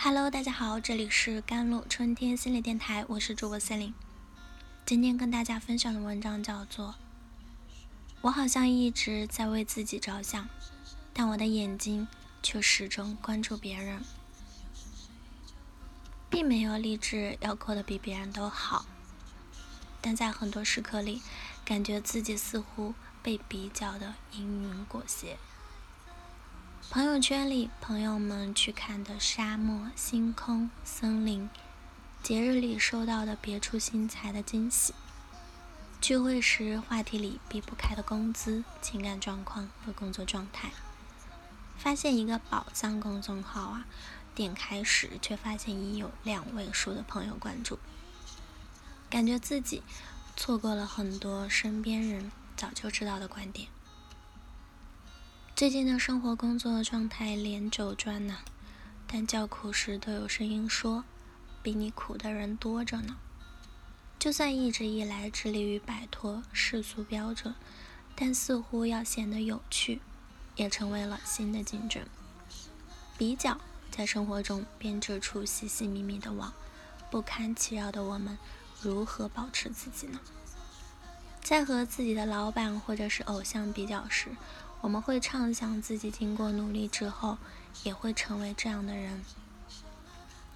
Hello，大家好，这里是甘露春天心理电台，我是主播思玲。今天跟大家分享的文章叫做《我好像一直在为自己着想，但我的眼睛却始终关注别人，并没有立志要过得比别人都好，但在很多时刻里，感觉自己似乎被比较的阴云裹挟。朋友圈里，朋友们去看的沙漠、星空、森林；节日里收到的别出心裁的惊喜；聚会时话题里避不开的工资、情感状况和工作状态。发现一个宝藏公众号啊，点开时却发现已有两位数的朋友关注，感觉自己错过了很多身边人早就知道的观点。最近的生活工作状态连轴转呢，但叫苦时都有声音说，比你苦的人多着呢。就算一直以来致力于摆脱世俗标准，但似乎要显得有趣，也成为了新的竞争。比较在生活中编织出细细密密的网，不堪其扰的我们，如何保持自己呢？在和自己的老板或者是偶像比较时，我们会畅想自己经过努力之后也会成为这样的人，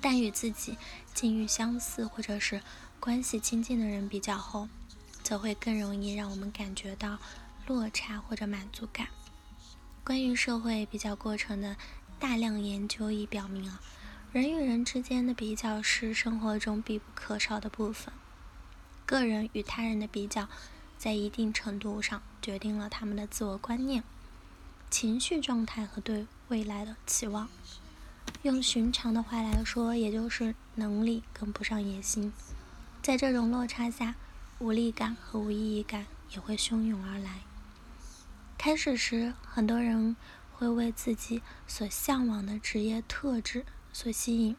但与自己境遇相似或者是关系亲近的人比较后，则会更容易让我们感觉到落差或者满足感。关于社会比较过程的大量研究已表明啊，人与人之间的比较是生活中必不可少的部分。个人与他人的比较，在一定程度上决定了他们的自我观念。情绪状态和对未来的期望，用寻常的话来说，也就是能力跟不上野心。在这种落差下，无力感和无意义感也会汹涌而来。开始时，很多人会为自己所向往的职业特质所吸引，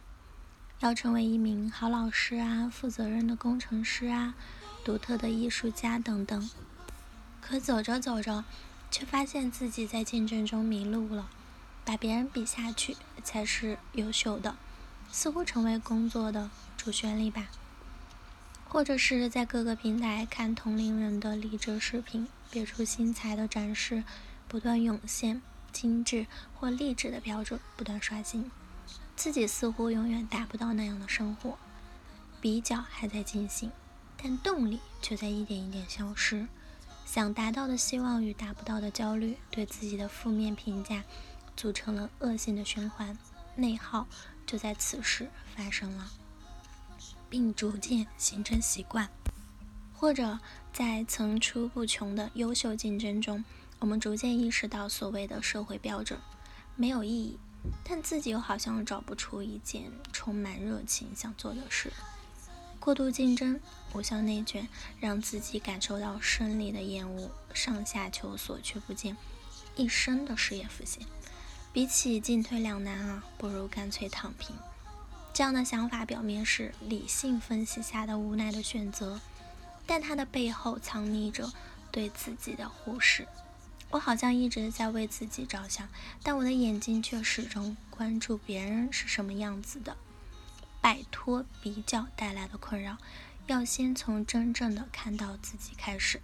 要成为一名好老师啊，负责任的工程师啊，独特的艺术家等等。可走着走着，却发现自己在竞争中迷路了，把别人比下去才是优秀的，似乎成为工作的主旋律吧。或者是在各个平台看同龄人的励志视频，别出心裁的展示不断涌现，精致或励志的标准不断刷新，自己似乎永远达不到那样的生活，比较还在进行，但动力却在一点一点消失。想达到的希望与达不到的焦虑，对自己的负面评价，组成了恶性的循环，内耗就在此时发生了，并逐渐形成习惯。或者在层出不穷的优秀竞争中，我们逐渐意识到所谓的社会标准没有意义，但自己又好像找不出一件充满热情想做的事。过度竞争，无效内卷，让自己感受到生理的厌恶，上下求索却不见一生的事业复兴。比起进退两难啊，不如干脆躺平。这样的想法表面是理性分析下的无奈的选择，但它的背后藏匿着对自己的忽视。我好像一直在为自己着想，但我的眼睛却始终关注别人是什么样子的。摆脱比较带来的困扰，要先从真正的看到自己开始。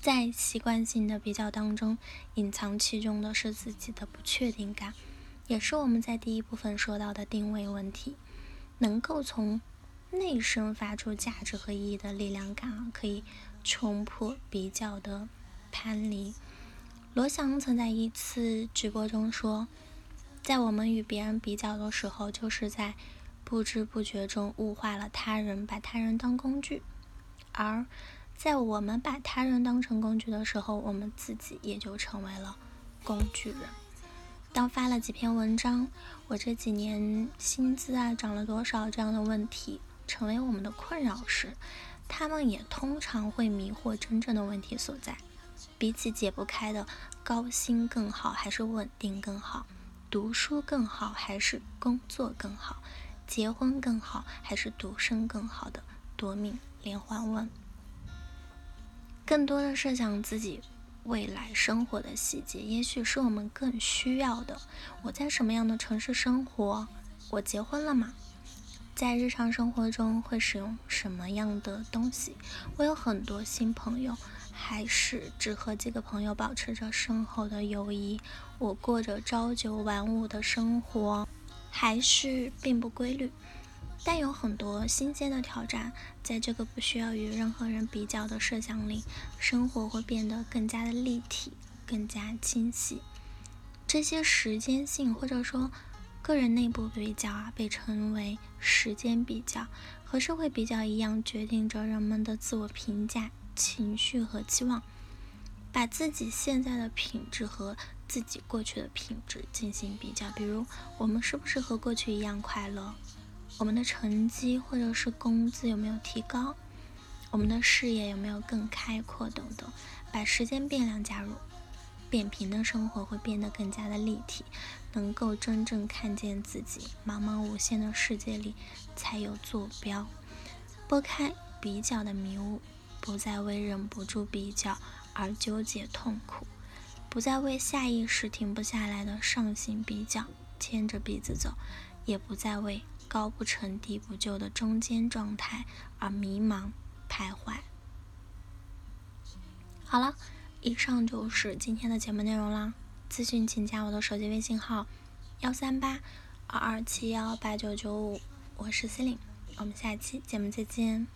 在习惯性的比较当中，隐藏其中的是自己的不确定感，也是我们在第一部分说到的定位问题。能够从内生发出价值和意义的力量感啊，可以冲破比较的藩篱。罗翔曾在一次直播中说，在我们与别人比较的时候，就是在。不知不觉中物化了他人，把他人当工具；而在我们把他人当成工具的时候，我们自己也就成为了工具人。当发了几篇文章，我这几年薪资啊涨了多少这样的问题成为我们的困扰时，他们也通常会迷惑真正的问题所在。比起解不开的高薪更好还是稳定更好，读书更好还是工作更好？结婚更好还是独生更好的夺命连环问，更多的设想自己未来生活的细节，也许是我们更需要的。我在什么样的城市生活，我结婚了吗？在日常生活中会使用什么样的东西？我有很多新朋友，还是只和几个朋友保持着深厚的友谊？我过着朝九晚五的生活，还是并不规律？但有很多新鲜的挑战，在这个不需要与任何人比较的设想里，生活会变得更加的立体，更加清晰。这些时间性或者说个人内部比较啊，被称为时间比较，和社会比较一样，决定着人们的自我评价、情绪和期望。把自己现在的品质和自己过去的品质进行比较，比如我们是不是和过去一样快乐？我们的成绩或者是工资有没有提高？我们的视野有没有更开阔？等等，把时间变量加入，扁平的生活会变得更加的立体，能够真正看见自己。茫茫无限的世界里才有坐标，拨开比较的迷雾，不再为忍不住比较而纠结痛苦，不再为下意识停不下来的上行比较牵着鼻子走，也不再为。高不成低不就的中间状态而迷茫徘徊。好了，以上就是今天的节目内容啦。咨询请加我的手机微信号：幺三八二二七幺八九九五，我是 c e l i n e 我们下期节目再见。